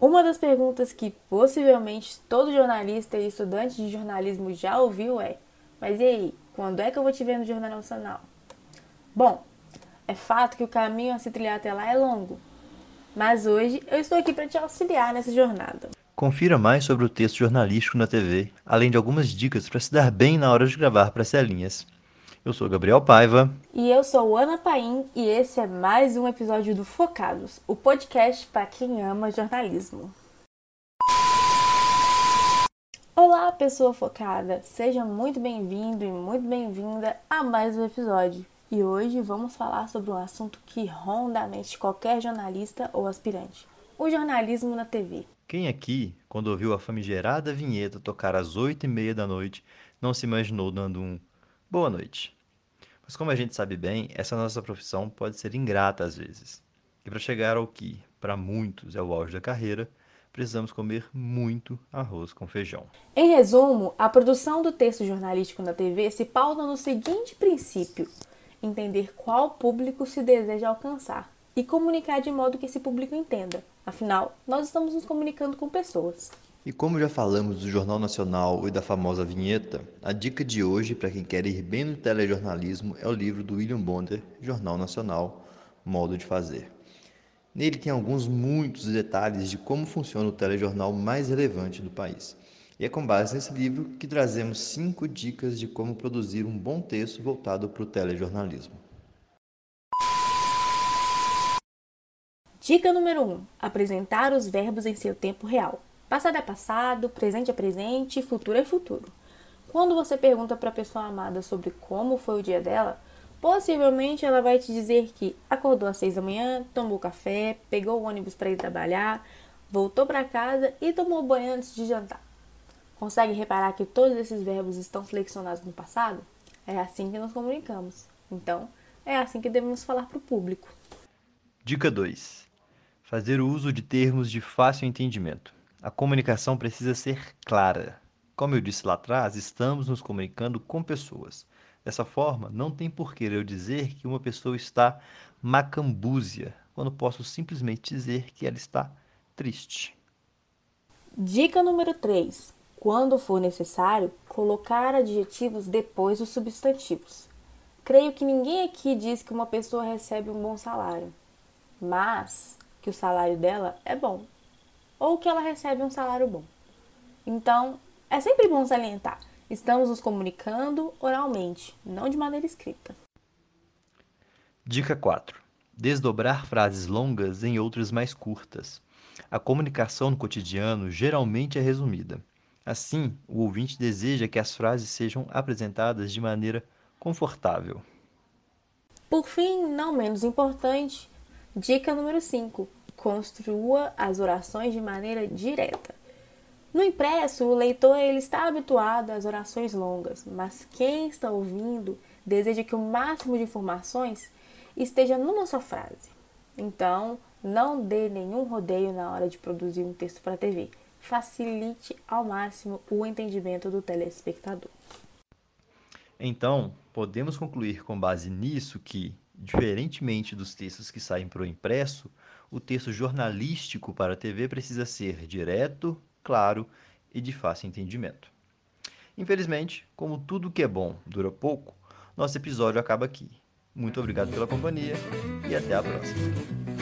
Uma das perguntas que possivelmente todo jornalista e estudante de jornalismo já ouviu é: Mas e aí, quando é que eu vou te ver no Jornal Nacional? Bom, é fato que o caminho a se trilhar até lá é longo, mas hoje eu estou aqui para te auxiliar nessa jornada. Confira mais sobre o texto jornalístico na TV, além de algumas dicas para se dar bem na hora de gravar para celinhas. Eu sou Gabriel Paiva. E eu sou Ana Paim e esse é mais um episódio do Focados, o podcast para quem ama jornalismo. Olá, pessoa focada! Seja muito bem-vindo e muito bem-vinda a mais um episódio. E hoje vamos falar sobre um assunto que ronda a mente qualquer jornalista ou aspirante: o jornalismo na TV. Quem aqui, quando ouviu a famigerada vinheta tocar às oito e meia da noite, não se imaginou dando um boa noite? Mas como a gente sabe bem, essa nossa profissão pode ser ingrata às vezes. E para chegar ao que, para muitos, é o auge da carreira, precisamos comer muito arroz com feijão. Em resumo, a produção do texto jornalístico na TV se pauta no seguinte princípio: entender qual público se deseja alcançar e comunicar de modo que esse público entenda. Afinal, nós estamos nos comunicando com pessoas. E como já falamos do Jornal Nacional e da famosa vinheta, a dica de hoje para quem quer ir bem no telejornalismo é o livro do William Bonner, Jornal Nacional, Modo de Fazer. Nele tem alguns muitos detalhes de como funciona o telejornal mais relevante do país. E é com base nesse livro que trazemos cinco dicas de como produzir um bom texto voltado para o telejornalismo. Dica número 1: um, apresentar os verbos em seu tempo real. Passado é passado, presente é presente, futuro é futuro. Quando você pergunta para a pessoa amada sobre como foi o dia dela, possivelmente ela vai te dizer que acordou às seis da manhã, tomou café, pegou o ônibus para ir trabalhar, voltou para casa e tomou banho antes de jantar. Consegue reparar que todos esses verbos estão flexionados no passado? É assim que nos comunicamos. Então, é assim que devemos falar para o público. Dica 2: Fazer uso de termos de fácil entendimento. A comunicação precisa ser clara. Como eu disse lá atrás, estamos nos comunicando com pessoas. Dessa forma, não tem por que eu dizer que uma pessoa está macambúzia, quando posso simplesmente dizer que ela está triste. Dica número 3. Quando for necessário, colocar adjetivos depois dos substantivos. Creio que ninguém aqui diz que uma pessoa recebe um bom salário, mas que o salário dela é bom ou que ela recebe um salário bom. Então, é sempre bom salientar: estamos nos comunicando oralmente, não de maneira escrita. Dica 4. Desdobrar frases longas em outras mais curtas. A comunicação no cotidiano geralmente é resumida. Assim, o ouvinte deseja que as frases sejam apresentadas de maneira confortável. Por fim, não menos importante, dica número 5: construa as orações de maneira direta. No impresso, o leitor ele está habituado às orações longas, mas quem está ouvindo deseja que o máximo de informações esteja numa só frase. Então, não dê nenhum rodeio na hora de produzir um texto para a TV. Facilite ao máximo o entendimento do telespectador. Então, podemos concluir com base nisso que, diferentemente dos textos que saem para o impresso, o texto jornalístico para a TV precisa ser direto, claro e de fácil entendimento. Infelizmente, como tudo que é bom dura pouco, nosso episódio acaba aqui. Muito obrigado pela companhia e até a próxima.